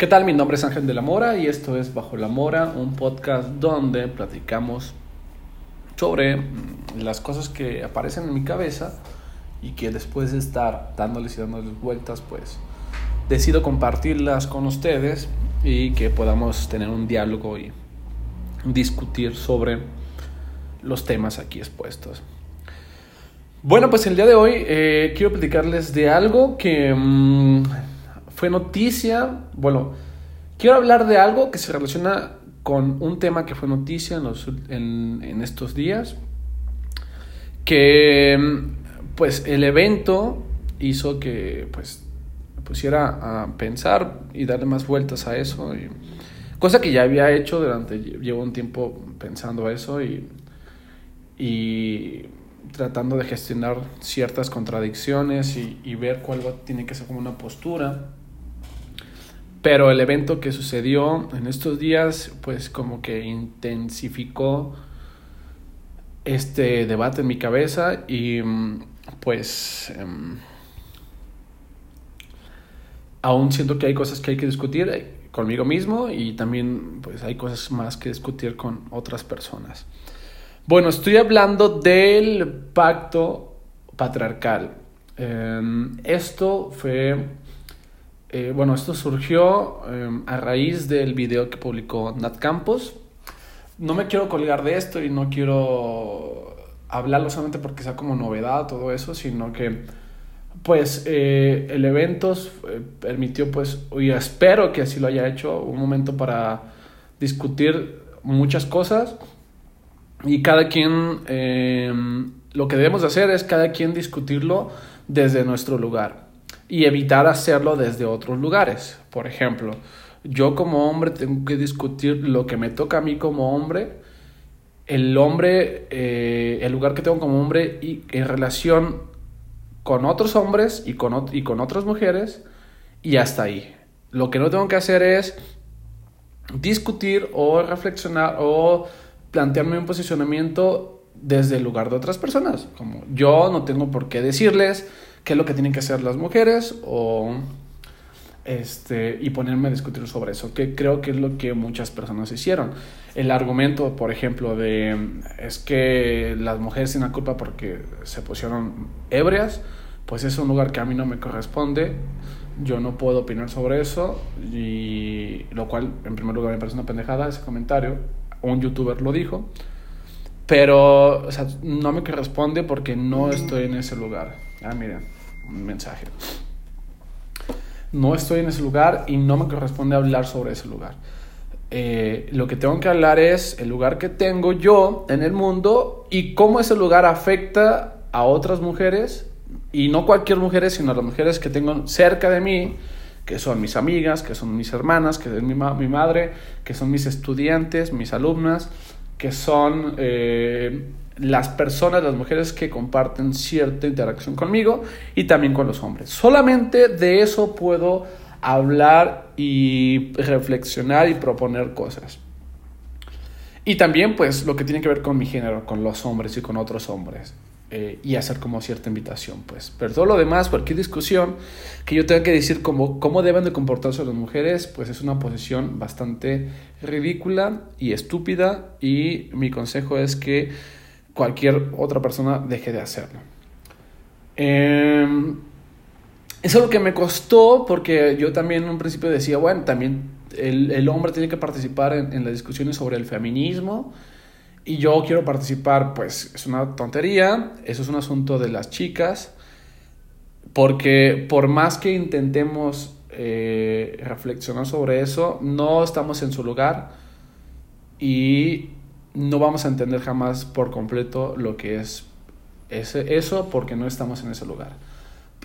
¿Qué tal? Mi nombre es Ángel de la Mora y esto es Bajo la Mora, un podcast donde platicamos sobre mm, las cosas que aparecen en mi cabeza y que después de estar dándoles y dándoles vueltas, pues decido compartirlas con ustedes y que podamos tener un diálogo y discutir sobre los temas aquí expuestos. Bueno, pues el día de hoy eh, quiero platicarles de algo que mmm, fue noticia, bueno, quiero hablar de algo que se relaciona con un tema que fue noticia en, estos días, que pues el evento hizo que pues pusiera a pensar y darle más vueltas a eso, cosa que ya había hecho durante, llevo un tiempo pensando eso y, tratando de gestionar ciertas contradicciones y, y ver cuál tiene que ser como una postura. Pero el evento que sucedió en estos días, pues como que intensificó este debate en mi cabeza y pues eh, aún siento que hay cosas que hay que discutir conmigo mismo y también pues hay cosas más que discutir con otras personas. Bueno, estoy hablando del pacto patriarcal. Eh, esto fue eh, bueno, esto surgió eh, a raíz del video que publicó Nat Campos. No me quiero colgar de esto y no quiero hablarlo solamente porque sea como novedad todo eso, sino que pues eh, el evento eh, permitió pues, y espero que así lo haya hecho, un momento para discutir muchas cosas y cada quien, eh, lo que debemos hacer es cada quien discutirlo desde nuestro lugar y evitar hacerlo desde otros lugares. Por ejemplo, yo como hombre tengo que discutir lo que me toca a mí como hombre, el hombre, eh, el lugar que tengo como hombre y en relación con otros hombres y con, y con otras mujeres y hasta ahí. Lo que no tengo que hacer es discutir o reflexionar o plantearme un posicionamiento desde el lugar de otras personas. Como yo no tengo por qué decirles qué es lo que tienen que hacer las mujeres o este, y ponerme a discutir sobre eso, que creo que es lo que muchas personas hicieron. El argumento, por ejemplo, de es que las mujeres tienen la culpa porque se pusieron ebrias, pues es un lugar que a mí no me corresponde, yo no puedo opinar sobre eso, y lo cual en primer lugar me parece una pendejada ese comentario, un youtuber lo dijo, pero o sea, no me corresponde porque no estoy en ese lugar. Ah, miren, un mensaje. No estoy en ese lugar y no me corresponde hablar sobre ese lugar. Eh, lo que tengo que hablar es el lugar que tengo yo en el mundo y cómo ese lugar afecta a otras mujeres y no cualquier mujer, sino a las mujeres que tengo cerca de mí, que son mis amigas, que son mis hermanas, que es mi madre, que son mis estudiantes, mis alumnas, que son eh, las personas, las mujeres que comparten cierta interacción conmigo y también con los hombres. Solamente de eso puedo hablar y reflexionar y proponer cosas. Y también pues lo que tiene que ver con mi género, con los hombres y con otros hombres. Eh, y hacer como cierta invitación, pues. Pero todo lo demás, cualquier discusión que yo tenga que decir como cómo deben de comportarse las mujeres, pues es una posición bastante ridícula y estúpida y mi consejo es que cualquier otra persona deje de hacerlo. Eh, es algo que me costó porque yo también en un principio decía, bueno, también el, el hombre tiene que participar en, en, las discusiones sobre el feminismo y yo quiero participar, pues es una tontería, eso es un asunto de las chicas, porque por más que intentemos eh, reflexionar sobre eso, no estamos en su lugar y no vamos a entender jamás por completo lo que es ese, eso porque no estamos en ese lugar.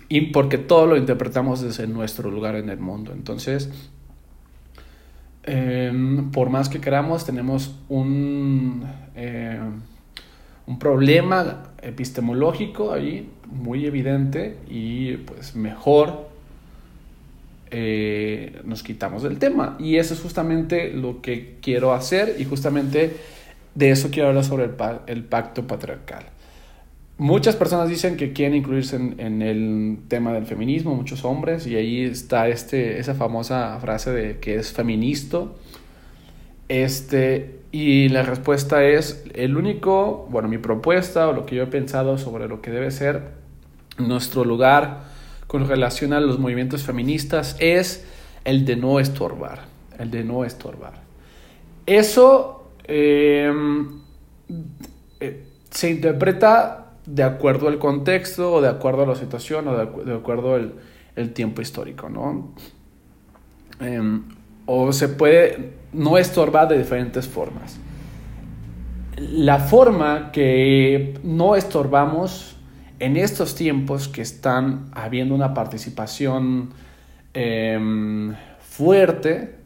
Y porque todo lo interpretamos desde nuestro lugar en el mundo. Entonces, eh, por más que queramos, tenemos un, eh, un problema epistemológico ahí muy evidente y pues mejor eh, nos quitamos del tema. Y eso es justamente lo que quiero hacer y justamente de eso quiero hablar sobre el, pacto patriarcal. muchas personas dicen que quieren incluirse en, el tema del feminismo, muchos hombres, y ahí está este, esa famosa frase de que es feminista. Este, y la respuesta es, el único, bueno, mi propuesta o lo que yo he pensado sobre lo que debe ser nuestro lugar con relación a los movimientos feministas es el de no estorbar, el de no estorbar. Eso eh, se interpreta de acuerdo al contexto o de acuerdo a la situación o de, acuerdo al el tiempo histórico, ¿no? Em, o se puede no estorbar de diferentes formas. La forma que no estorbamos en estos tiempos que están habiendo una participación em, fuerte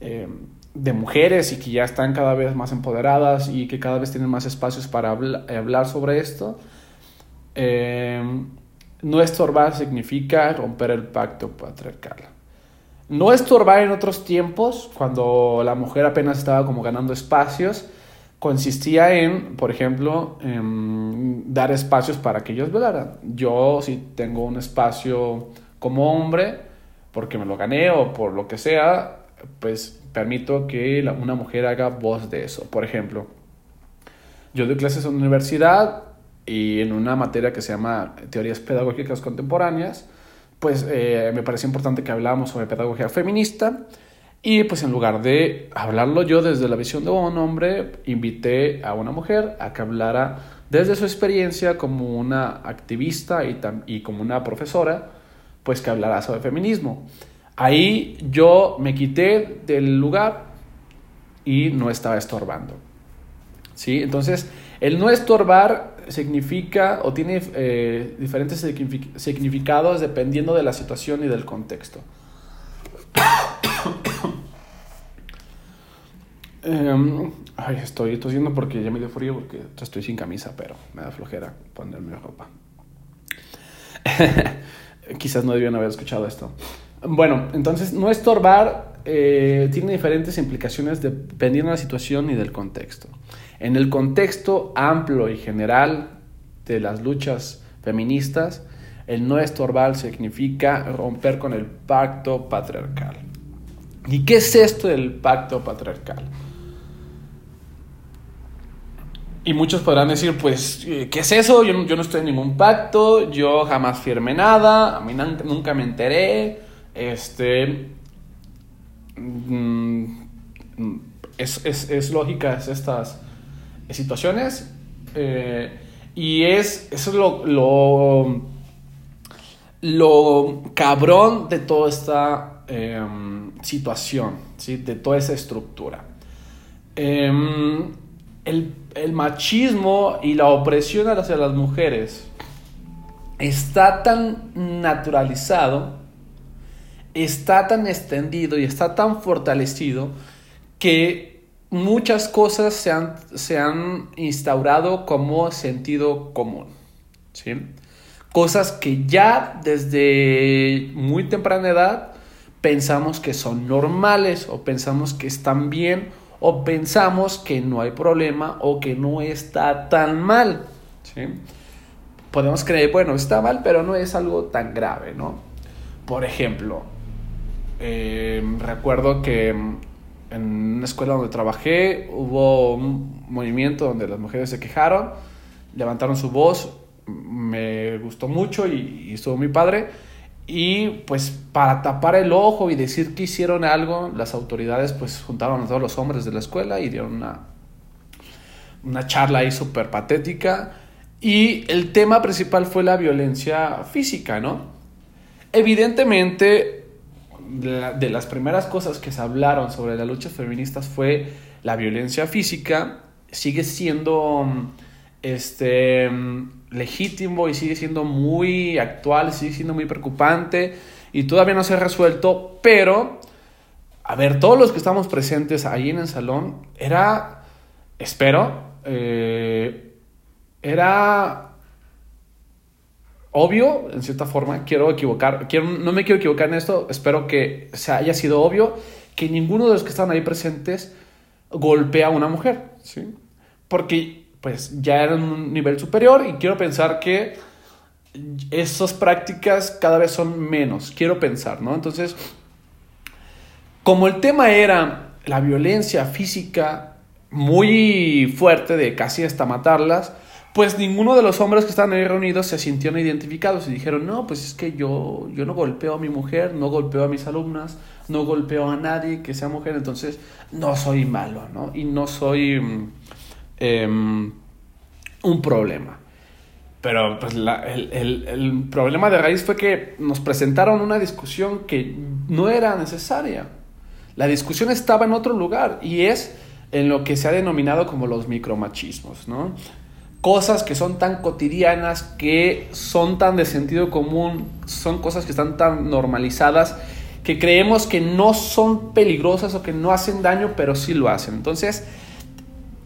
em, de mujeres y que ya están cada vez más empoderadas y que cada vez tienen más espacios para hablar sobre esto, em, no estorbar significa romper el pacto patriarcal. No estorbar en otros tiempos, cuando la mujer apenas estaba como ganando espacios, consistía en, por ejemplo, dar espacios para que ellos velaran. Yo si tengo un espacio como hombre, porque me lo gané o por lo que sea, pues permito que una mujer haga voz de eso. Por ejemplo, yo doy clases en la universidad y en una materia que se llama Teorías Pedagógicas Contemporáneas, pues eh, me pareció importante que habláramos sobre pedagogía feminista y pues en lugar de hablarlo yo desde la visión de un hombre, invité a una mujer a que hablara desde su experiencia como una activista y, y como una profesora, pues que hablara sobre feminismo. Ahí yo me quité del lugar y no estaba estorbando. ¿Sí? Entonces, el no estorbar significa o tiene eh, diferentes significados dependiendo de la situación y del contexto. Em, ay, estoy tosiendo porque ya me dio frío porque estoy sin camisa, pero me da flojera ponerme ropa. Quizás no debían haber escuchado esto. Bueno, entonces no estorbar eh, tiene diferentes implicaciones dependiendo de la situación y del contexto. En el contexto amplio y general de las luchas feministas, el no estorbar significa romper con el pacto patriarcal. ¿Y qué es esto del pacto patriarcal? Y muchos podrán decir, pues, eh, ¿qué es eso? Yo, no estoy en ningún pacto, yo jamás firmé nada, a mí nunca me enteré, este... Mm, es, es, es lógica estas situaciones. Eh, y es, eso es lo, lo, lo cabrón de toda esta em, situación, ¿sí? de toda esa estructura. Em, el, el, machismo y la opresión hacia las mujeres está tan naturalizado, está tan extendido y está tan fortalecido que muchas cosas se han, se han instaurado como sentido común. ¿sí? Cosas que ya desde muy temprana edad pensamos que son normales o pensamos que están bien o pensamos que no hay problema o que no está tan mal. ¿sí? Podemos creer, bueno, está mal, pero no es algo tan grave, ¿no? Por ejemplo, eh, recuerdo que en una escuela donde trabajé hubo un movimiento donde las mujeres se quejaron, levantaron su voz, me gustó mucho y, estuvo mi padre. Y pues para tapar el ojo y decir que hicieron algo, las autoridades pues juntaron a todos los hombres de la escuela y dieron una, una charla ahí súper patética. Y el tema principal fue la violencia física, ¿no? Evidentemente de, las primeras cosas que se hablaron sobre las luchas feministas fue la violencia física. Sigue siendo este, legítimo y sigue siendo muy actual, sigue siendo muy preocupante y todavía no se ha resuelto, pero, a ver, todos los que estamos presentes ahí en el salón, era, espero, eh, era obvio, en cierta forma, quiero equivocar, quiero, no me quiero equivocar en esto, espero que se haya sido obvio que ninguno de los que están ahí presentes golpea a una mujer, ¿sí? Porque pues ya eran un nivel superior y quiero pensar que esas prácticas cada vez son menos, quiero pensar, ¿no? Entonces, como el tema era la violencia física muy fuerte de casi hasta matarlas, pues ninguno de los hombres que estaban ahí reunidos se sintieron identificados y dijeron, no, pues es que yo, yo no golpeo a mi mujer, no golpeo a mis alumnas, no golpeo a nadie que sea mujer, entonces no soy malo, ¿no? Y no soy mm, em, un problema. Pero pues el, el problema de raíz fue que nos presentaron una discusión que no era necesaria. La discusión estaba en otro lugar y es en lo que se ha denominado como los micromachismos, ¿no? Cosas que son tan cotidianas, que son tan de sentido común, son cosas que están tan normalizadas que creemos que no son peligrosas o que no hacen daño, pero sí lo hacen. Entonces,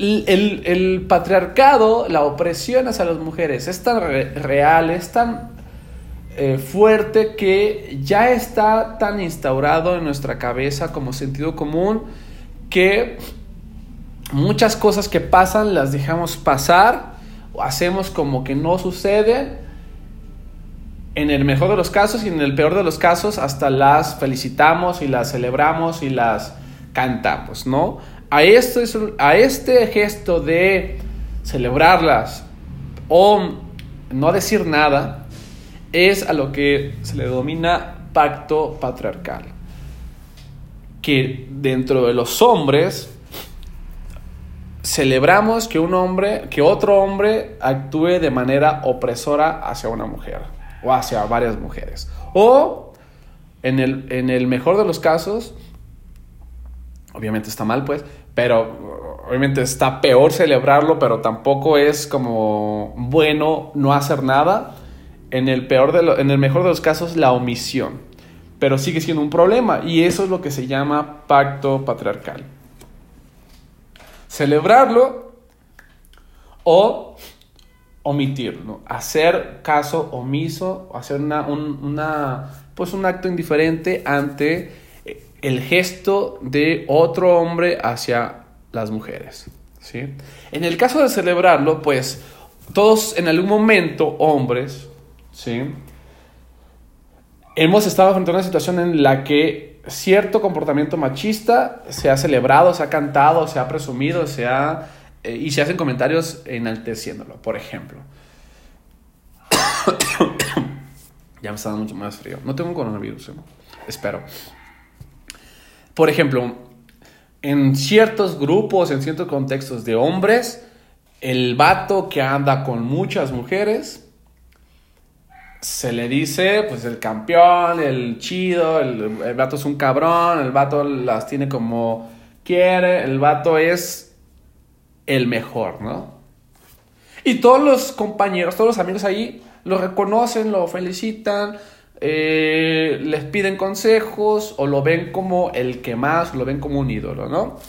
el, patriarcado, la opresión hacia las mujeres es tan real, es tan eh, fuerte que ya está tan instaurado en nuestra cabeza como sentido común que muchas cosas que pasan las dejamos pasar hacemos como que no suceden. En el mejor de los casos y en el peor de los casos hasta las felicitamos y las celebramos y las cantamos, ¿no? A, esto es, a este gesto de celebrarlas o no decir nada es a lo que se le denomina pacto patriarcal. Que dentro de los hombres celebramos que un hombre, que otro hombre actúe de manera opresora hacia una mujer o hacia varias mujeres. O en el, en el mejor de los casos, obviamente está mal pues, pero obviamente está peor celebrarlo, pero tampoco es como bueno no hacer nada. En el, peor de en el mejor de los casos, la omisión. Pero sigue siendo un problema y eso es lo que se llama pacto patriarcal celebrarlo o omitirlo, hacer caso omiso, hacer una, un, pues un acto indiferente ante el gesto de otro hombre hacia las mujeres. ¿sí? En el caso de celebrarlo, pues todos en algún momento, hombres, ¿sí? hemos estado frente a una situación en la que cierto comportamiento machista se ha celebrado, se ha cantado, se ha presumido, se ha, eh, y se hacen comentarios enalteciéndolo. Por ejemplo, ya me está dando mucho más frío. No tengo coronavirus, ¿eh? espero. Por ejemplo, en ciertos grupos, en ciertos contextos de hombres, el vato que anda con muchas mujeres se le dice, pues el campeón, el chido, el, el, vato es un cabrón, el vato las tiene como quiere, el vato es el mejor, ¿no? Y todos los compañeros, todos los amigos ahí lo reconocen, lo felicitan, eh, les piden consejos o lo ven como el que más, lo ven como un ídolo, ¿no?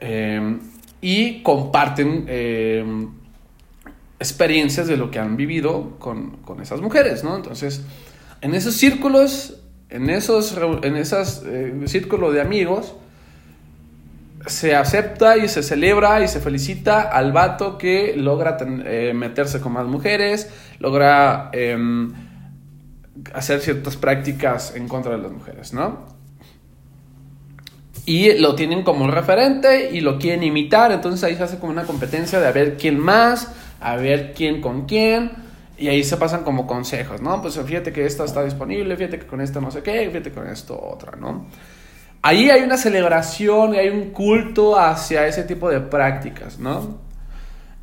Eh, y comparten eh, experiencias de lo que han vivido con, esas mujeres, ¿no? Entonces, en esos círculos, en esos en esas, eh, de amigos, se acepta y se celebra y se felicita al vato que logra eh, meterse con más mujeres, logra em, hacer ciertas prácticas en contra de las mujeres, ¿no? Y lo tienen como referente y lo quieren imitar, entonces ahí se hace como una competencia de a ver quién más, a ver quién con quién. Y ahí se pasan como consejos, ¿no? Pues fíjate que esta está disponible, fíjate que con esta no sé qué, fíjate con esto otra, ¿no? Ahí hay una celebración y hay un culto hacia ese tipo de prácticas, ¿no?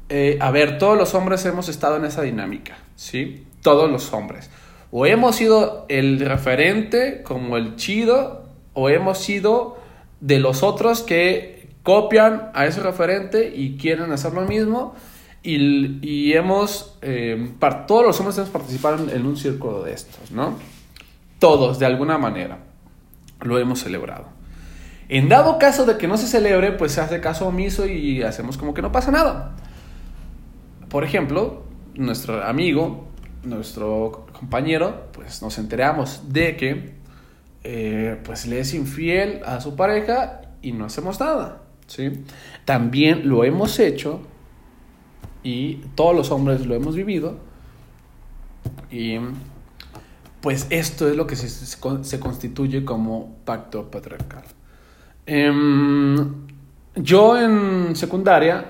Eh, a ver, todos los hombres hemos estado en esa dinámica, ¿sí? Todos los hombres. O hemos sido el referente como el chido, o hemos sido de los otros que copian a ese referente y quieren hacer lo mismo y, hemos, eh, todos los hombres hemos participado en un círculo de estos, ¿no? Todos, de alguna manera, lo hemos celebrado. En dado caso de que no se celebre, pues se hace caso omiso y hacemos como que no pasa nada. Por ejemplo, nuestro amigo, nuestro compañero, pues nos enteramos de que eh, pues le es infiel a su pareja y no hacemos nada, ¿sí? También lo hemos hecho y todos los hombres lo hemos vivido. Y pues esto es lo que se, se constituye como pacto patriarcal. Em, yo en secundaria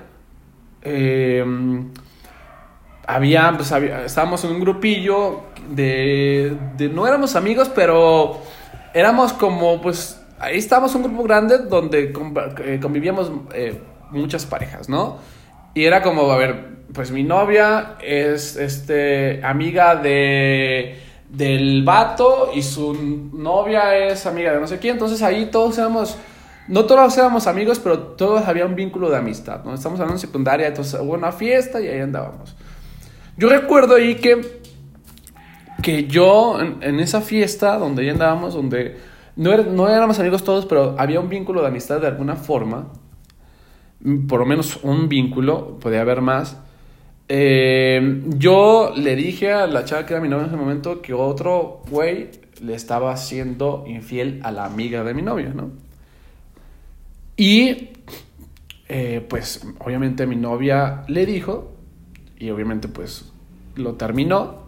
pues, estábamos en un grupillo de, de, no éramos amigos, pero éramos como, pues, ahí estábamos un grupo grande donde eh, convivíamos eh, muchas parejas, ¿no? Y era como, a ver, pues mi novia es, este, amiga de del vato y su novia es amiga de no sé quién, entonces ahí todos éramos no todos éramos amigos, pero todos había un vínculo de amistad, ¿no? Estamos hablando en secundaria, entonces hubo una fiesta y ahí andábamos. Yo recuerdo ahí que, que yo en, esa fiesta donde ahí andábamos, donde no, no éramos amigos todos, pero había un vínculo de amistad de alguna forma, por lo menos un vínculo, podía haber más. Eh, yo le dije a la chava que era mi novia en ese momento que otro güey le estaba haciendo infiel a la amiga de mi novia, ¿no? Y eh, pues obviamente mi novia le dijo y obviamente pues lo terminó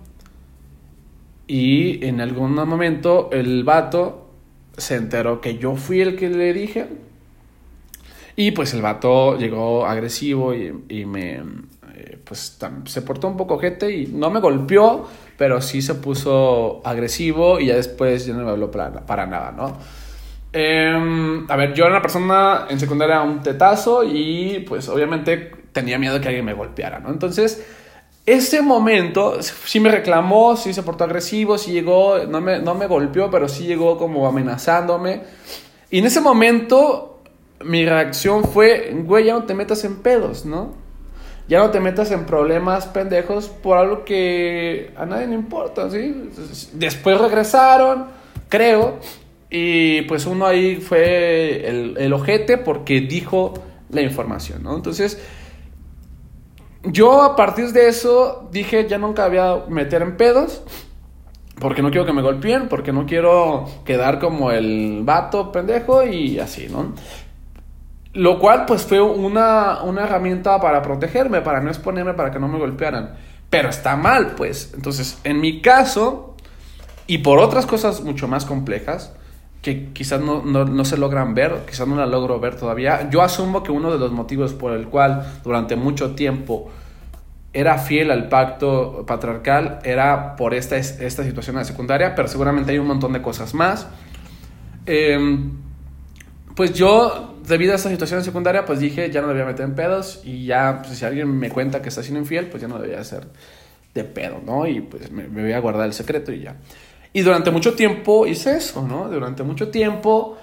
y en algún momento el vato se enteró que yo fui el que le dije y pues el vato llegó agresivo y, me eh, pues se portó un poco gente y no me golpeó pero sí se puso agresivo y ya después ya no me habló para, para nada, ¿no? Em, a ver, yo era una persona en secundaria un tetazo y pues obviamente tenía miedo que alguien me golpeara, ¿no? Entonces, ese momento sí me reclamó, sí se portó agresivo, sí llegó, no me, no me golpeó, pero sí llegó como amenazándome. Y en ese momento mi reacción fue, güey, ya no te metas en pedos, ¿no? Ya no te metas en problemas pendejos por algo que a nadie le importa, ¿sí? Después regresaron, creo, y pues uno ahí fue el, el ojete porque dijo la información, ¿no? Entonces, yo a partir de eso dije, ya nunca voy a meter en pedos, porque no quiero que me golpeen, porque no quiero quedar como el vato pendejo y así, ¿no? Lo cual pues fue una, una herramienta para protegerme, para no exponerme, para que no me golpearan. Pero está mal, pues. Entonces, en mi caso, y por otras cosas mucho más complejas, que quizás no, no, se logran ver, quizás no la logro ver todavía. Yo asumo que uno de los motivos por el cual durante mucho tiempo era fiel al pacto patriarcal era por esta, esta situación de secundaria, pero seguramente hay un montón de cosas más. Em, pues yo, debido a esa situación secundaria, pues dije, ya no debía meter en pedos y ya, pues si alguien me cuenta que está siendo infiel, pues ya no debía ser de pedo, ¿no? Y pues me, me voy a guardar el secreto y ya. Y durante mucho tiempo hice eso, ¿no? Durante mucho tiempo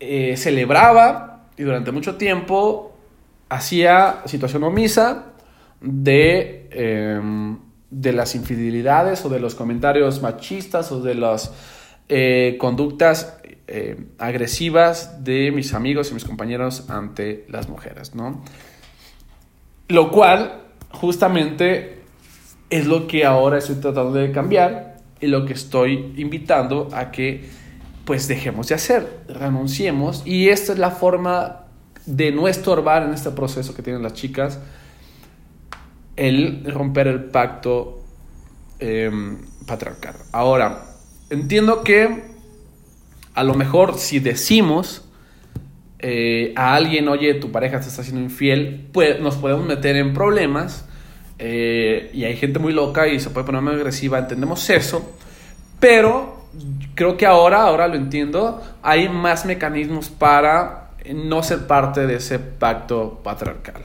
eh, celebraba y durante mucho tiempo hacía situación omisa de, em, de las infidelidades o de los comentarios machistas o de las eh, conductas eh, agresivas de mis amigos y mis compañeros ante las mujeres, ¿no? Lo cual justamente es lo que ahora estoy tratando de cambiar y lo que estoy invitando a que pues dejemos de hacer, renunciemos y esta es la forma de no estorbar en este proceso que tienen las chicas, el romper el pacto em, patriarcal. Ahora, entiendo que a lo mejor si decimos eh, a alguien, oye, tu pareja te está haciendo infiel, pues nos podemos meter en problemas eh, y hay gente muy loca y se puede poner muy agresiva, entendemos eso, pero creo que ahora, ahora lo entiendo, hay más mecanismos para no ser parte de ese pacto patriarcal.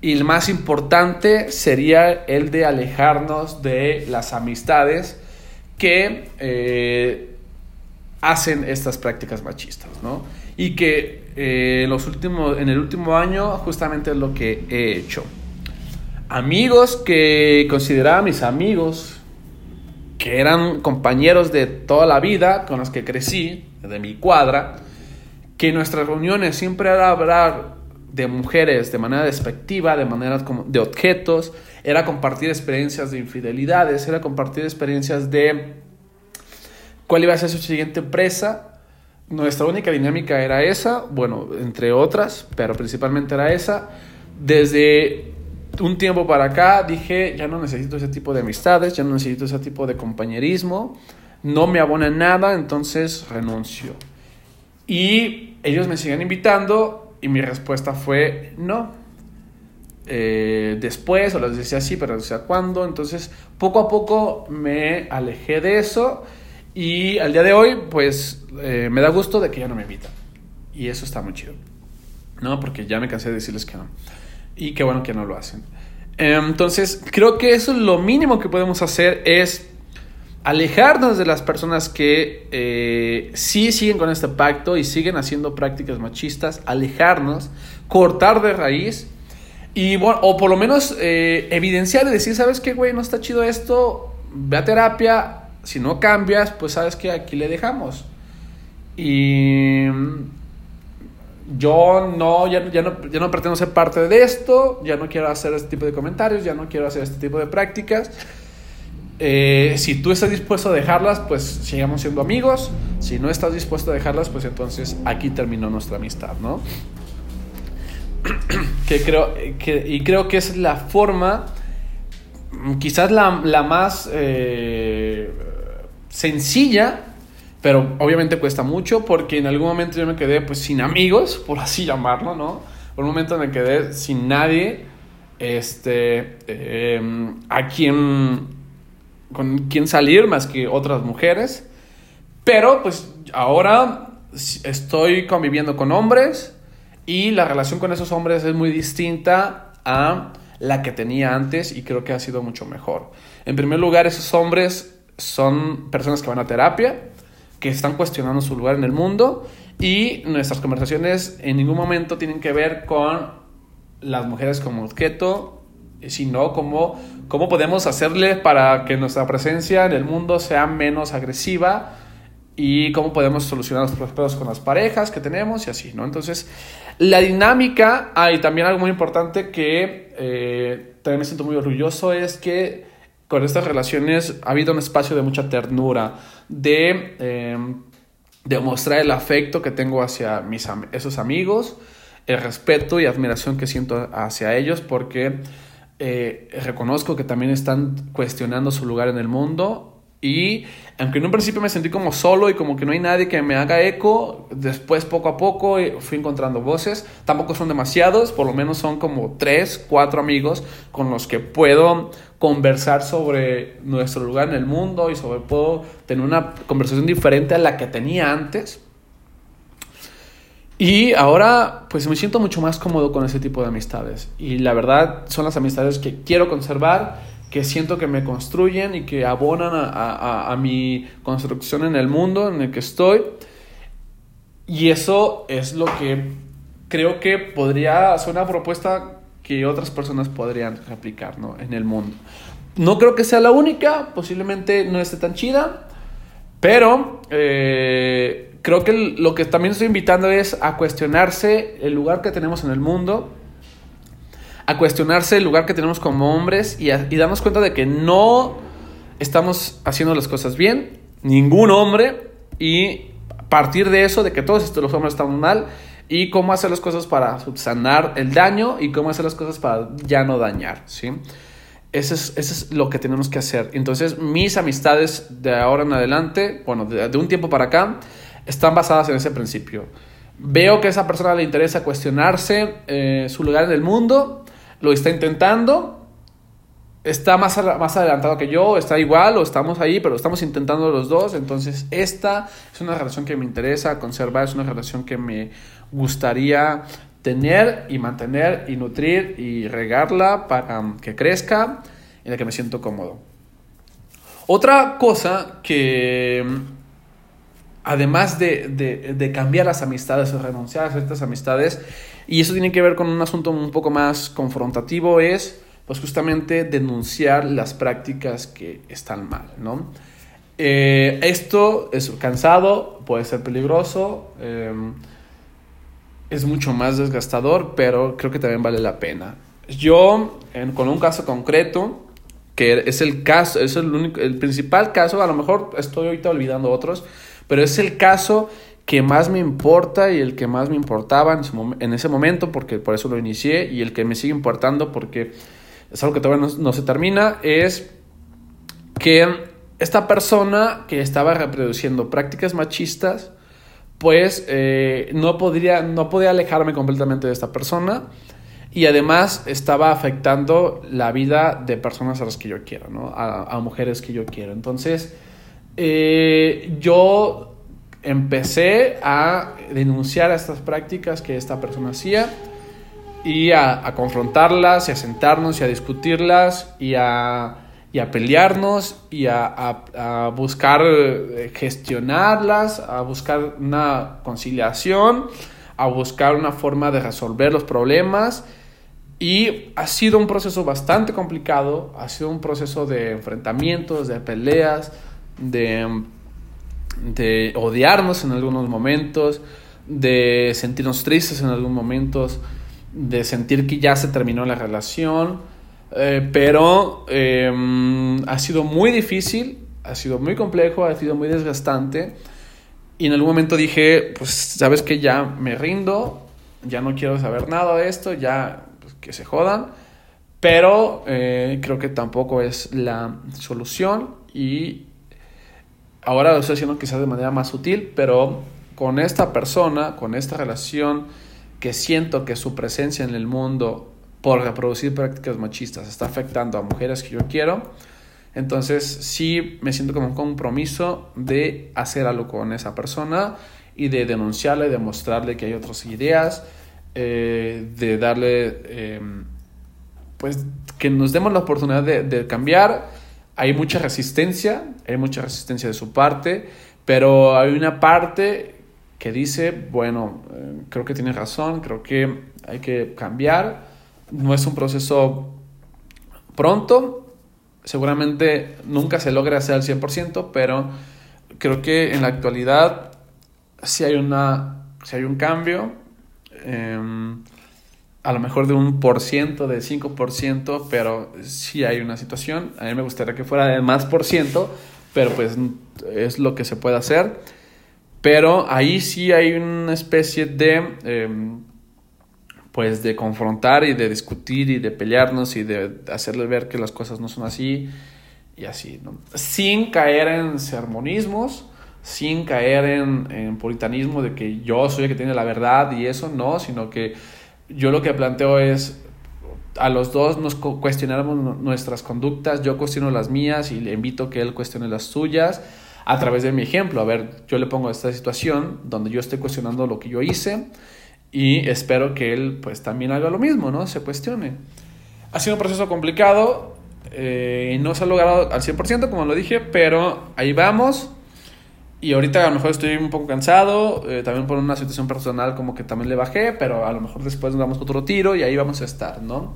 Y el más importante sería el de alejarnos de las amistades que eh, hacen estas prácticas machistas, ¿no? Y que eh, los últimos, en el último año justamente es lo que he hecho amigos que consideraba mis amigos, que eran compañeros de toda la vida, con los que crecí, de mi cuadra, que nuestras reuniones siempre era hablar de mujeres de manera despectiva, de manera como de objetos, era compartir experiencias de infidelidades, era compartir experiencias de cuál iba a ser su siguiente empresa. Nuestra única dinámica era esa, bueno, entre otras, pero principalmente era esa. Desde un tiempo para acá dije, ya no necesito ese tipo de amistades, ya no necesito ese tipo de compañerismo, no me abona nada, entonces renuncio. Y ellos me siguen invitando y mi respuesta fue no. Eh, después, o les decía así, pero no sé cuándo. Entonces, poco a poco me alejé de eso y al día de hoy, pues eh, me da gusto de que ya no me invitan. Y eso está muy chido. ¿No? Porque ya me cansé de decirles que no. Y qué bueno que no lo hacen. Em, entonces, creo que eso es lo mínimo que podemos hacer es alejarnos de las personas que eh, sí siguen con este pacto y siguen haciendo prácticas machistas, alejarnos, cortar de raíz y bueno, o por lo menos eh, evidenciar y decir, ¿sabes qué, güey? No está chido esto, ve a terapia, si no cambias, pues sabes que aquí le dejamos. Y yo no ya, ya no, ya no pretendo ser parte de esto, ya no quiero hacer este tipo de comentarios, ya no quiero hacer este tipo de prácticas. Eh, si tú estás dispuesto a dejarlas, pues sigamos siendo amigos. Si no estás dispuesto a dejarlas, pues entonces aquí terminó nuestra amistad, ¿no? que creo, que, y creo que es la forma, quizás la, la más eh, sencilla, pero obviamente cuesta mucho porque en algún momento yo me quedé pues sin amigos, por así llamarlo, ¿no? Por un momento me quedé sin nadie, este, em, a quien, con quien salir más que otras mujeres, pero pues ahora estoy conviviendo con hombres y la relación con esos hombres es muy distinta a la que tenía antes y creo que ha sido mucho mejor. En primer lugar, esos hombres son personas que van a terapia, que están cuestionando su lugar en el mundo y nuestras conversaciones en ningún momento tienen que ver con las mujeres como objeto, sino como cómo podemos hacerle para que nuestra presencia en el mundo sea menos agresiva y cómo podemos solucionar los problemas con las parejas que tenemos y así, ¿no? Entonces, la dinámica, hay también algo muy importante que eh, también me siento muy orgulloso, es que con estas relaciones ha habido un espacio de mucha ternura, de, eh, mostrar el afecto que tengo hacia mis, esos amigos, el respeto y admiración que siento hacia ellos, porque eh, reconozco que también están cuestionando su lugar en el mundo y aunque en un principio me sentí como solo y como que no hay nadie que me haga eco, después poco a poco eh, fui encontrando voces. Tampoco son demasiados, por lo menos son como tres, cuatro amigos con los que puedo conversar sobre nuestro lugar en el mundo y sobre puedo tener una conversación diferente a la que tenía antes. Y ahora pues me siento mucho más cómodo con ese tipo de amistades. Y la verdad son las amistades que quiero conservar que siento que me construyen y que abonan a, mi construcción en el mundo en el que estoy. Y eso es lo que creo que podría ser una propuesta que otras personas podrían replicar ¿no? en el mundo. No creo que sea la única, posiblemente no esté tan chida, pero eh, creo que lo que también estoy invitando es a cuestionarse el lugar que tenemos en el mundo a cuestionarse el lugar que tenemos como hombres y, darnos cuenta de que no estamos haciendo las cosas bien, ningún hombre, y partir de eso, de que todos los hombres están mal, y cómo hacer las cosas para subsanar el daño y cómo hacer las cosas para ya no dañar, ¿sí? Eso es, es lo que tenemos que hacer. Entonces, mis amistades de ahora en adelante, bueno, de, un tiempo para acá, están basadas en ese principio. Veo que a esa persona le interesa cuestionarse eh, su lugar en el mundo lo está intentando, está más, más adelantado que yo, está igual o estamos ahí, pero estamos intentando los dos. Entonces, esta es una relación que me interesa conservar, es una relación que me gustaría tener y mantener y nutrir y regarla para que crezca en la que me siento cómodo. Otra cosa que, además de, de, de cambiar las amistades o renunciar a ciertas amistades, y eso tiene que ver con un asunto un poco más confrontativo, es pues justamente denunciar las prácticas que están mal, ¿no? Eh, esto es cansado, puede ser peligroso, em, es mucho más desgastador, pero creo que también vale la pena. Yo, con un caso concreto, que es el caso, es el, único, el principal caso, a lo mejor estoy ahorita olvidando otros, pero es el caso que más me importa y el que más me importaba en, ese momento, porque por eso lo inicié, y el que me sigue importando porque es algo que todavía no, se termina, es que esta persona que estaba reproduciendo prácticas machistas, pues eh, no, podría, no podía alejarme completamente de esta persona y además estaba afectando la vida de personas a las que yo quiero, ¿no? A, mujeres que yo quiero. Entonces, eh, yo empecé a denunciar estas prácticas que esta persona hacía y a, confrontarlas y a sentarnos y a discutirlas y a, y a pelearnos y a, buscar eh, gestionarlas, a buscar una conciliación, a buscar una forma de resolver los problemas. Y ha sido un proceso bastante complicado, ha sido un proceso de enfrentamientos, de peleas, de, de odiarnos en algunos momentos, de sentirnos tristes en algunos momentos, de sentir que ya se terminó la relación, eh, pero em, ha sido muy difícil, ha sido muy complejo, ha sido muy desgastante. Y en algún momento dije, pues sabes que ya me rindo, ya no quiero saber nada de esto, ya que se jodan, pero eh, creo que tampoco es la solución y ahora lo estoy haciendo quizás de manera más sutil, pero con esta persona, con esta relación que siento que su presencia en el mundo por reproducir prácticas machistas está afectando a mujeres que yo quiero, entonces sí me siento como un compromiso de hacer algo con esa persona y de denunciarle, de mostrarle que hay otras ideas, eh, de darle, em, pues que nos demos la oportunidad de, cambiar. Hay mucha resistencia, hay mucha resistencia de su parte, pero hay una parte que dice, bueno, eh, creo que tiene razón, creo que hay que cambiar. No es un proceso pronto, seguramente nunca se logra hacer al 100%, pero creo que en la actualidad si hay, una, si hay un cambio, Em, a lo mejor de un por ciento, de 5%, pero sí hay una situación. A mí me gustaría que fuera de más por ciento, pero pues es lo que se puede hacer. Pero ahí sí hay una especie de, em, pues de confrontar y de discutir y de pelearnos y de hacerle ver que las cosas no son así y así, ¿no? Sin caer en sermonismos, sin caer en, puritanismo de que yo soy el que tiene la verdad y eso, no, sino que yo lo que planteo es a los dos nos cuestionamos nuestras conductas, yo cuestiono las mías y le invito a que él cuestione las suyas a través de mi ejemplo. A ver, yo le pongo esta situación donde yo estoy cuestionando lo que yo hice y espero que él pues también haga lo mismo, ¿no? Se cuestione. Ha sido un proceso complicado eh, no se ha logrado al 100% como lo dije, pero ahí vamos. Y ahorita a lo mejor estoy un poco cansado, eh, también por una situación personal como que también le bajé, pero a lo mejor después nos damos otro tiro y ahí vamos a estar, ¿no?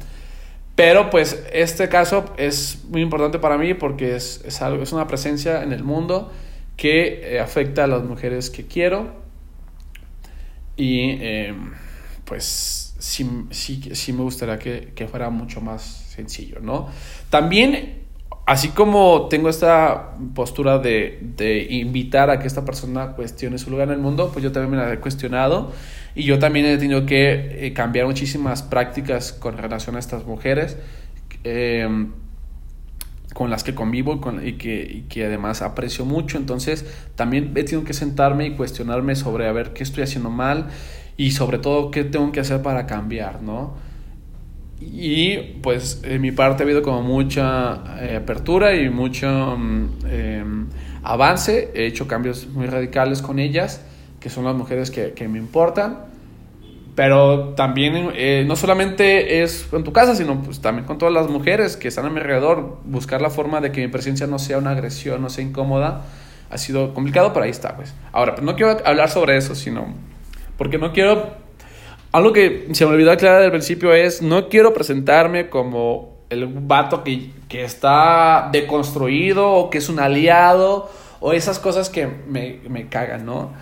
Pero pues este caso es muy importante para mí porque es, algo, es una presencia en el mundo que eh, afecta a las mujeres que quiero y eh, pues sí, sí, sí me gustaría que, que fuera mucho más sencillo, ¿no? También así como tengo esta postura de, invitar a que esta persona cuestione su lugar en el mundo, pues yo también me la he cuestionado y yo también he tenido que eh, cambiar muchísimas prácticas con relación a estas mujeres em, con las que convivo y, que, que además aprecio mucho. Entonces también he tenido que sentarme y cuestionarme sobre a ver qué estoy haciendo mal y sobre todo qué tengo que hacer para cambiar, ¿no? Y pues en mi parte ha habido como mucha eh, apertura y mucho em, avance. He hecho cambios muy radicales con ellas, que son las mujeres que, que me importan. Pero también eh, no solamente es en tu casa, sino pues también con todas las mujeres que están a mi alrededor. Buscar la forma de que mi presencia no sea una agresión, no sea incómoda. Ha sido complicado, pero ahí está, pues. Ahora, pues no quiero hablar sobre eso, sino porque no quiero algo que se me olvidó aclarar al principio es, no quiero presentarme como el vato que, que está deconstruido o que es un aliado o esas cosas que me, me cagan, ¿no?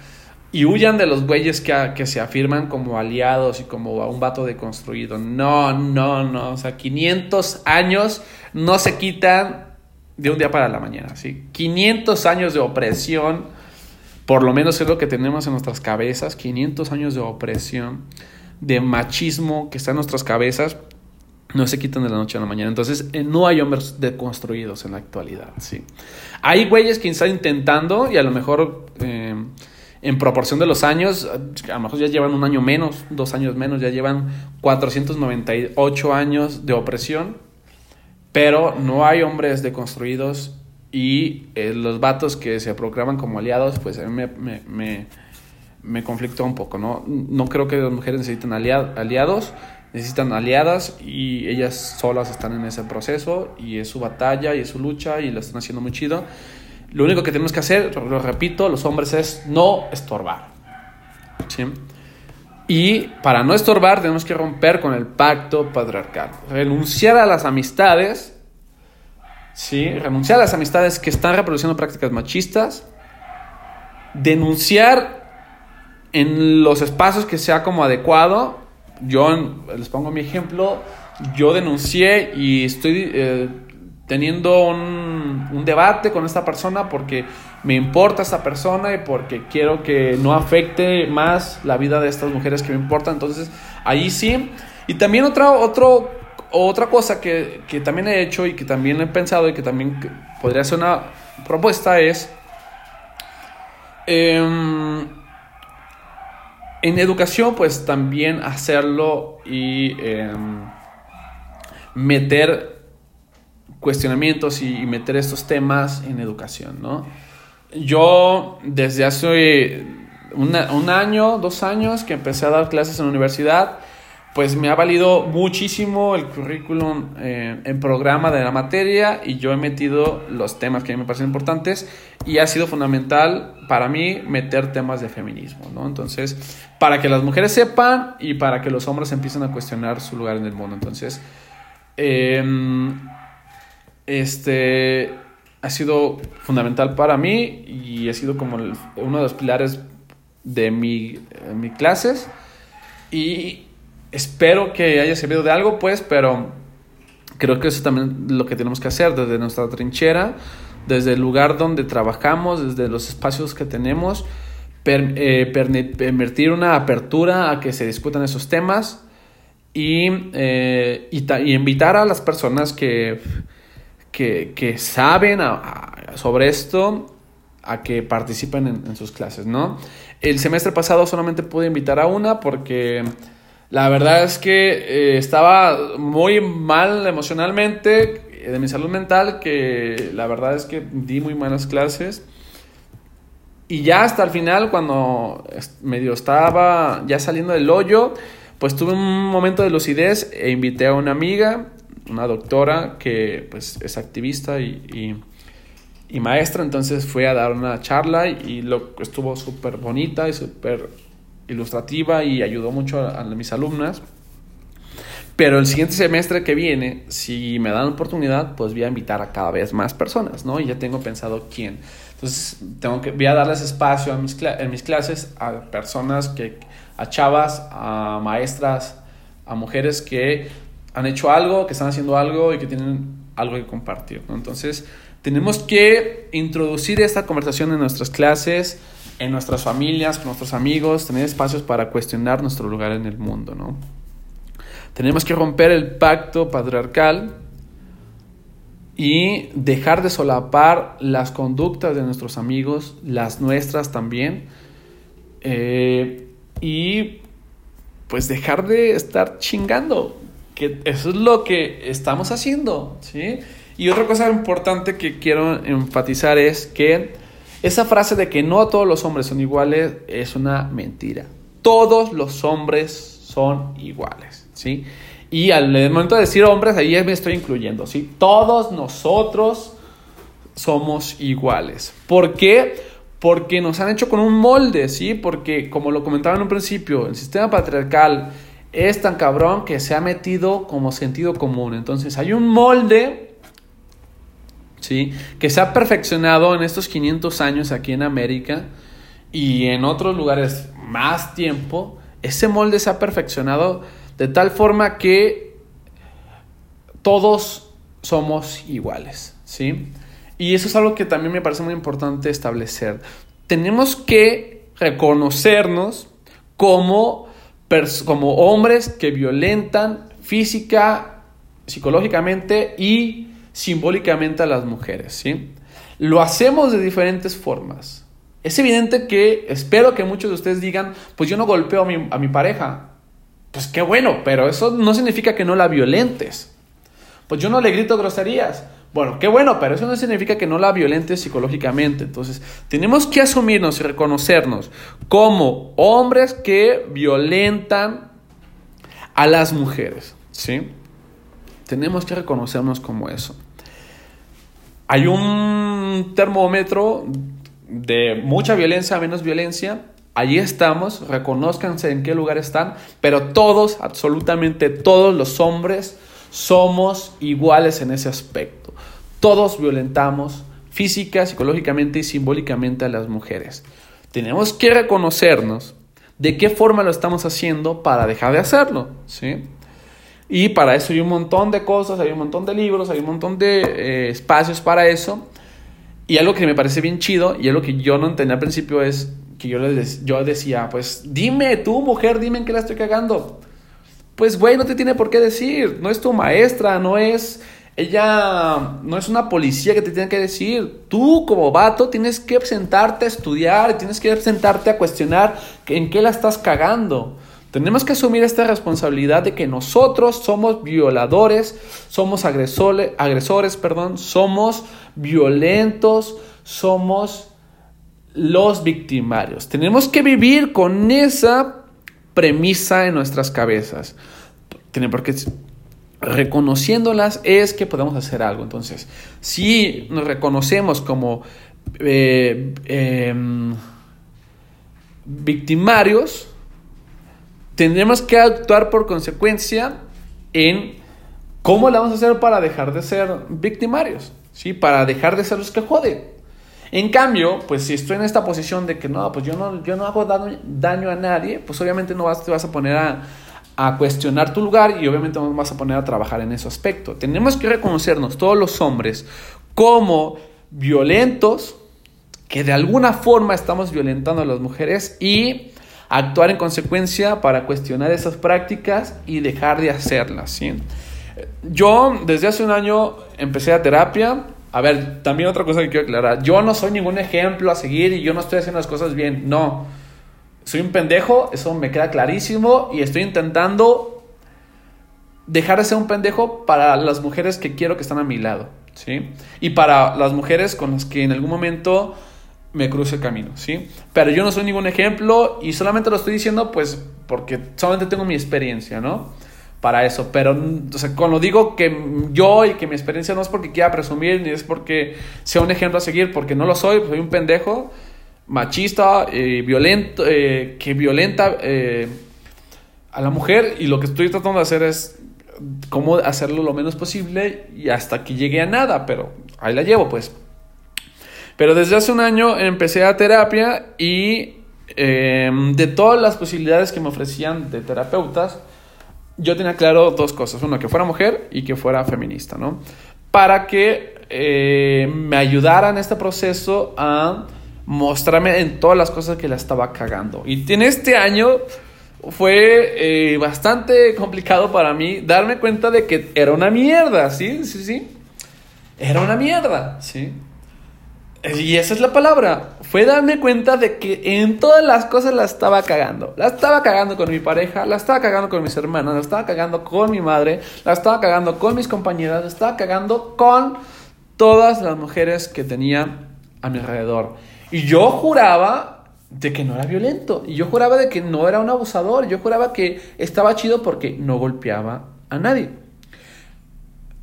Y huyan de los güeyes que, que, se afirman como aliados y como un vato deconstruido. No, no, no. O sea, 500 años no se quitan de un día para la mañana, ¿sí? 500 años de opresión, por lo menos es lo que tenemos en nuestras cabezas, 500 años de opresión de machismo que está en nuestras cabezas, no se quitan de la noche a la mañana. Entonces, eh, no hay hombres deconstruidos en la actualidad, ¿sí? Hay güeyes que están intentando y a lo mejor eh, en proporción de los años, a lo mejor ya llevan un año menos, dos años menos, ya llevan 498 años de opresión, pero no hay hombres deconstruidos y eh, los vatos que se proclaman como aliados, pues a mí me, me conflictó un poco, ¿no? No creo que las mujeres necesiten aliados necesitan aliadas y ellas solas están en ese proceso y es su batalla y es su lucha y lo están haciendo muy chido. Lo único que tenemos que hacer, lo repito, los hombres es no estorbar. ¿sí? Y para no estorbar tenemos que romper con el pacto patriarcal. Renunciar a las amistades, ¿sí? renunciar a las amistades que están reproduciendo prácticas machistas, denunciar en los espacios que sea como adecuado yo les pongo mi ejemplo, yo denuncié y estoy eh, teniendo un, debate con esta persona porque me importa esta persona y porque quiero que no afecte más la vida de estas mujeres que me importan. Entonces, ahí sí. Y también otra, otro, otra cosa que, que también he hecho y que también he pensado y que también podría ser una propuesta es... Eh, en educación, pues también hacerlo y em, meter cuestionamientos y, meter estos temas en educación, ¿no? Yo desde hace un año, dos años que empecé a dar clases en la universidad, pues me ha valido muchísimo el currículum eh, en programa de la materia y yo he metido los temas que a mí me parecen importantes y ha sido fundamental para mí meter temas de feminismo, ¿no? Entonces, para que las mujeres sepan y para que los hombres empiecen a cuestionar su lugar en el mundo. Entonces, em, este ha sido fundamental para mí y ha sido como uno de los pilares de mi, mi clases y espero que haya servido de algo, pues, pero creo que eso también lo que tenemos que hacer desde nuestra trinchera, desde el lugar donde trabajamos, desde los espacios que tenemos, eh, permitir una apertura a que se discutan esos temas y, eh, y, invitar a las personas que, que, saben sobre esto a que participen en, en sus clases, ¿no? El semestre pasado solamente pude invitar a una porque la verdad es que eh, estaba muy mal emocionalmente eh, de mi salud mental, que la verdad es que di muy malas clases. Y ya hasta el final, cuando medio estaba ya saliendo del hoyo, pues tuve un momento de lucidez e invité a una amiga, una doctora que pues es activista y, y, maestra, entonces fue a dar una charla y lo estuvo súper bonita y súper ilustrativa y ayudó mucho a, mis alumnas. Pero el siguiente semestre que viene, si me dan oportunidad, pues voy a invitar a cada vez más personas, ¿no? Y ya tengo pensado quién. Entonces, tengo que, voy a darles espacio en mis clases a personas que, a chavas, a maestras, a mujeres que han hecho algo, que están haciendo algo y que tienen algo que compartir, ¿no? Entonces, tenemos que introducir esta conversación en nuestras clases, en nuestras familias, con nuestros amigos, tener espacios para cuestionar nuestro lugar en el mundo, ¿no? Tenemos que romper el pacto patriarcal y dejar de solapar las conductas de nuestros amigos, las nuestras también, eh, y pues dejar de estar chingando, que eso es lo que estamos haciendo, ¿sí? Y otra cosa importante que quiero enfatizar es que esa frase de que no todos los hombres son iguales es una mentira. Todos los hombres son iguales, ¿sí? Y al momento de decir hombres, ahí me estoy incluyendo, ¿sí? Todos nosotros somos iguales. ¿Por qué? Porque nos han hecho con un molde, ¿sí? Porque, como lo comentaba en un principio, el sistema patriarcal es tan cabrón que se ha metido como sentido común. Entonces, hay un molde que se ha perfeccionado en estos 500 años aquí en América y en otros lugares más tiempo, ese molde se ha perfeccionado de tal forma que todos somos iguales, ¿sí? Y eso es algo que también me parece muy importante establecer. Tenemos que reconocernos como, como hombres que violentan física psicológicamente y simbólicamente a las mujeres, ¿sí? Lo hacemos de diferentes formas. Es evidente que espero que muchos de ustedes digan, pues yo no golpeo a mi, pareja. Pues qué bueno, pero eso no significa que no la violentes. Pues yo no le grito groserías. Bueno, qué bueno, pero eso no significa que no la violentes psicológicamente. Entonces, tenemos que asumirnos y reconocernos como hombres que violentan a las mujeres, ¿sí? Tenemos que reconocernos como eso. Hay un termómetro de mucha violencia a menos violencia. Allí estamos, reconozcanse en qué lugar están, pero todos, absolutamente todos los hombres somos iguales en ese aspecto. Todos violentamos física, psicológicamente y simbólicamente a las mujeres. Tenemos que reconocernos de qué forma lo estamos haciendo para dejar de hacerlo, ¿sí? Y para eso hay un montón de cosas, hay un montón de libros, hay un montón de eh, espacios para eso. Y algo que me parece bien chido y algo que yo no entendía al principio es que yo, les, yo decía, pues dime tú, mujer, dime en qué la estoy cagando. Pues güey, no te tiene por qué decir, no es tu maestra, no es ella no es una policía que te tiene que decir. Tú como vato tienes que sentarte a estudiar, tienes que sentarte a cuestionar en qué la estás cagando. Tenemos que asumir esta responsabilidad de que nosotros somos violadores, somos agresores, agresores perdón, somos violentos, somos los victimarios. Tenemos que vivir con esa premisa en nuestras cabezas. Porque reconociéndolas es que podemos hacer algo. Entonces, si nos reconocemos como eh, em, victimarios, tendremos que actuar por consecuencia en cómo le vamos a hacer para dejar de ser victimarios, ¿sí? Para dejar de ser los que joden. En cambio, pues si estoy en esta posición de que no, pues yo no, yo no hago daño, a nadie, pues obviamente no vas, te vas a poner a, a cuestionar tu lugar y obviamente nos vas a poner a trabajar en ese aspecto. Tenemos que reconocernos todos los hombres como violentos, que de alguna forma estamos violentando a las mujeres y actuar en consecuencia para cuestionar esas prácticas y dejar de hacerlas. ¿sí? Yo desde hace un año empecé a terapia. A ver, también otra cosa que quiero aclarar. Yo no soy ningún ejemplo a seguir y yo no estoy haciendo las cosas bien. No. Soy un pendejo, eso me queda clarísimo y estoy intentando dejar de ser un pendejo para las mujeres que quiero que están a mi lado, ¿sí? Y para las mujeres con las que en algún momento me cruce camino, ¿sí? Pero yo no soy ningún ejemplo y solamente lo estoy diciendo pues porque solamente tengo mi experiencia, ¿no? Para eso, pero, o sea, cuando digo que yo y que mi experiencia no es porque quiera presumir, ni es porque sea un ejemplo a seguir, porque no lo soy, soy un pendejo, machista, eh, violento, eh, que violenta eh, a la mujer y lo que estoy tratando de hacer es cómo hacerlo lo menos posible y hasta que llegue a nada, pero ahí la llevo pues. Pero desde hace un año empecé a terapia y em, de todas las posibilidades que me ofrecían de terapeutas, yo tenía claro dos cosas. Uno, que fuera mujer y que fuera feminista, ¿no? Para que eh, me ayudara en este proceso a mostrarme en todas las cosas que la estaba cagando. Y en este año fue eh, bastante complicado para mí darme cuenta de que era una mierda, ¿sí? Sí, sí. Era una mierda, ¿sí? Y esa es la palabra. Fue darme cuenta de que en todas las cosas la estaba cagando. La estaba cagando con mi pareja, la estaba cagando con mis hermanas, la estaba cagando con mi madre, la estaba cagando con mis compañeras, la estaba cagando con todas las mujeres que tenía a mi alrededor. Y yo juraba de que no era violento. Y yo juraba de que no era un abusador. Yo juraba que estaba chido porque no golpeaba a nadie.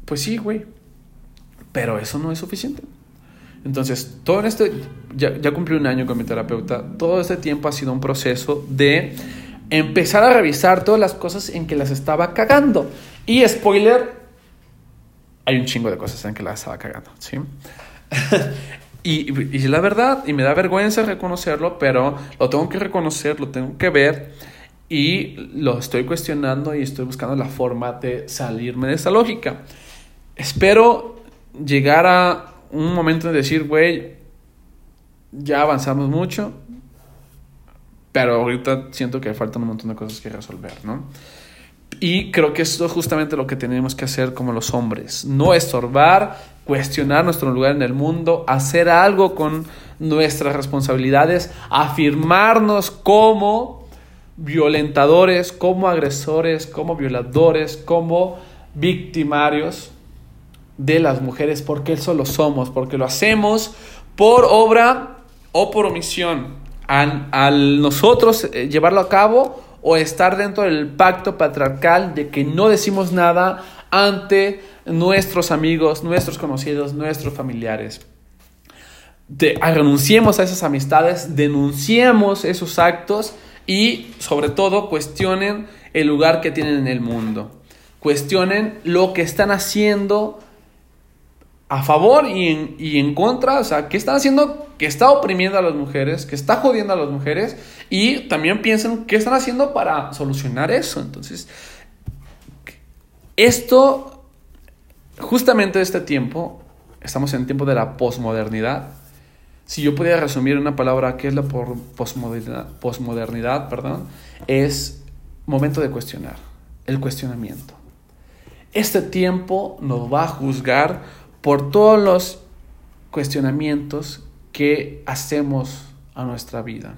Pues sí, güey. Pero eso no es suficiente. Entonces, todo en este, ya, ya cumplí un año con mi terapeuta, todo este tiempo ha sido un proceso de empezar a revisar todas las cosas en que las estaba cagando. Y spoiler, hay un chingo de cosas en que las estaba cagando, ¿sí? y, la verdad, y me da vergüenza reconocerlo, pero lo tengo que reconocer, lo tengo que ver y lo estoy cuestionando y estoy buscando la forma de salirme de esa lógica. Espero llegar a un momento de decir, güey, ya avanzamos mucho, pero ahorita siento que faltan un montón de cosas que resolver, ¿no? Y creo que esto es justamente lo que tenemos que hacer como los hombres. No estorbar, cuestionar nuestro lugar en el mundo, hacer algo con nuestras responsabilidades, afirmarnos como violentadores, como agresores, como violadores, como victimarios de las mujeres, porque eso lo somos, porque lo hacemos por obra o por omisión. Al, nosotros eh, llevarlo a cabo o estar dentro del pacto patriarcal de que no decimos nada ante nuestros amigos, nuestros conocidos, nuestros familiares. De, renunciemos a esas amistades, denunciemos esos actos y sobre todo cuestionen el lugar que tienen en el mundo. Cuestionen lo que están haciendo a favor y en, y en, contra, o sea, qué están haciendo que está oprimiendo a las mujeres, que está jodiendo a las mujeres, y también piensen qué están haciendo para solucionar eso. Entonces, esto, justamente este tiempo, estamos en el tiempo de la posmodernidad. Si yo pudiera resumir una palabra, ¿qué es la posmodernidad? Posmodernidad, perdón, es momento de cuestionar, el cuestionamiento. Este tiempo nos va a juzgar por todos los cuestionamientos que hacemos a nuestra vida.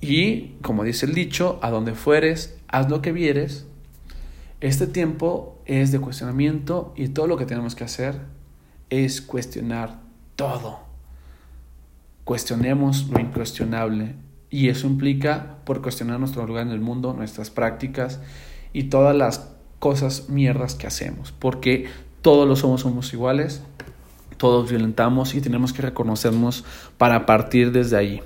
Y, como dice el dicho, a donde fueres, haz lo que vieres. Este tiempo es de cuestionamiento y todo lo que tenemos que hacer es cuestionar todo. Cuestionemos lo incuestionable. Y eso implica por cuestionar nuestro lugar en el mundo, nuestras prácticas y todas las cosas mierdas que hacemos. Porque todos los somos somos iguales, todos violentamos y tenemos que reconocernos para partir desde ahí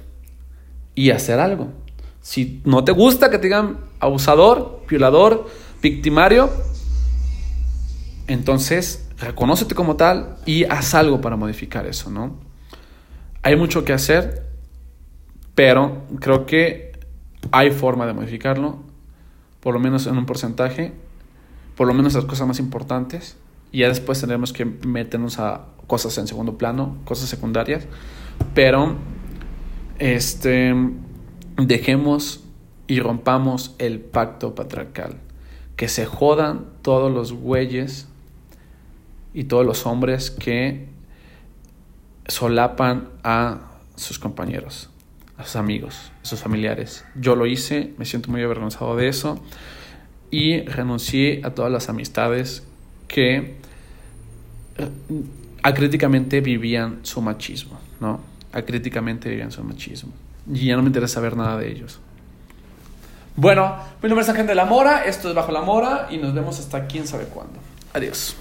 y hacer algo. Si no te gusta que te digan abusador, violador, victimario, entonces reconócete como tal y haz algo para modificar eso, ¿no? Hay mucho que hacer, pero creo que hay forma de modificarlo, por lo menos en un porcentaje, por lo menos las cosas más importantes y ya después tendremos que meternos a cosas en segundo plano, cosas secundarias. Pero este dejemos y rompamos el pacto patriarcal. Que se jodan todos los güeyes y todos los hombres que solapan a sus compañeros, a sus amigos, a sus familiares. Yo lo hice, me siento muy avergonzado de eso y renuncié a todas las amistades que acríticamente vivían su machismo, ¿no? Acríticamente vivían su machismo. Y ya no me interesa saber nada de ellos. Bueno, mi nombre es Agente de la Mora, esto es Bajo la Mora y nos vemos hasta quién sabe cuándo. Adiós.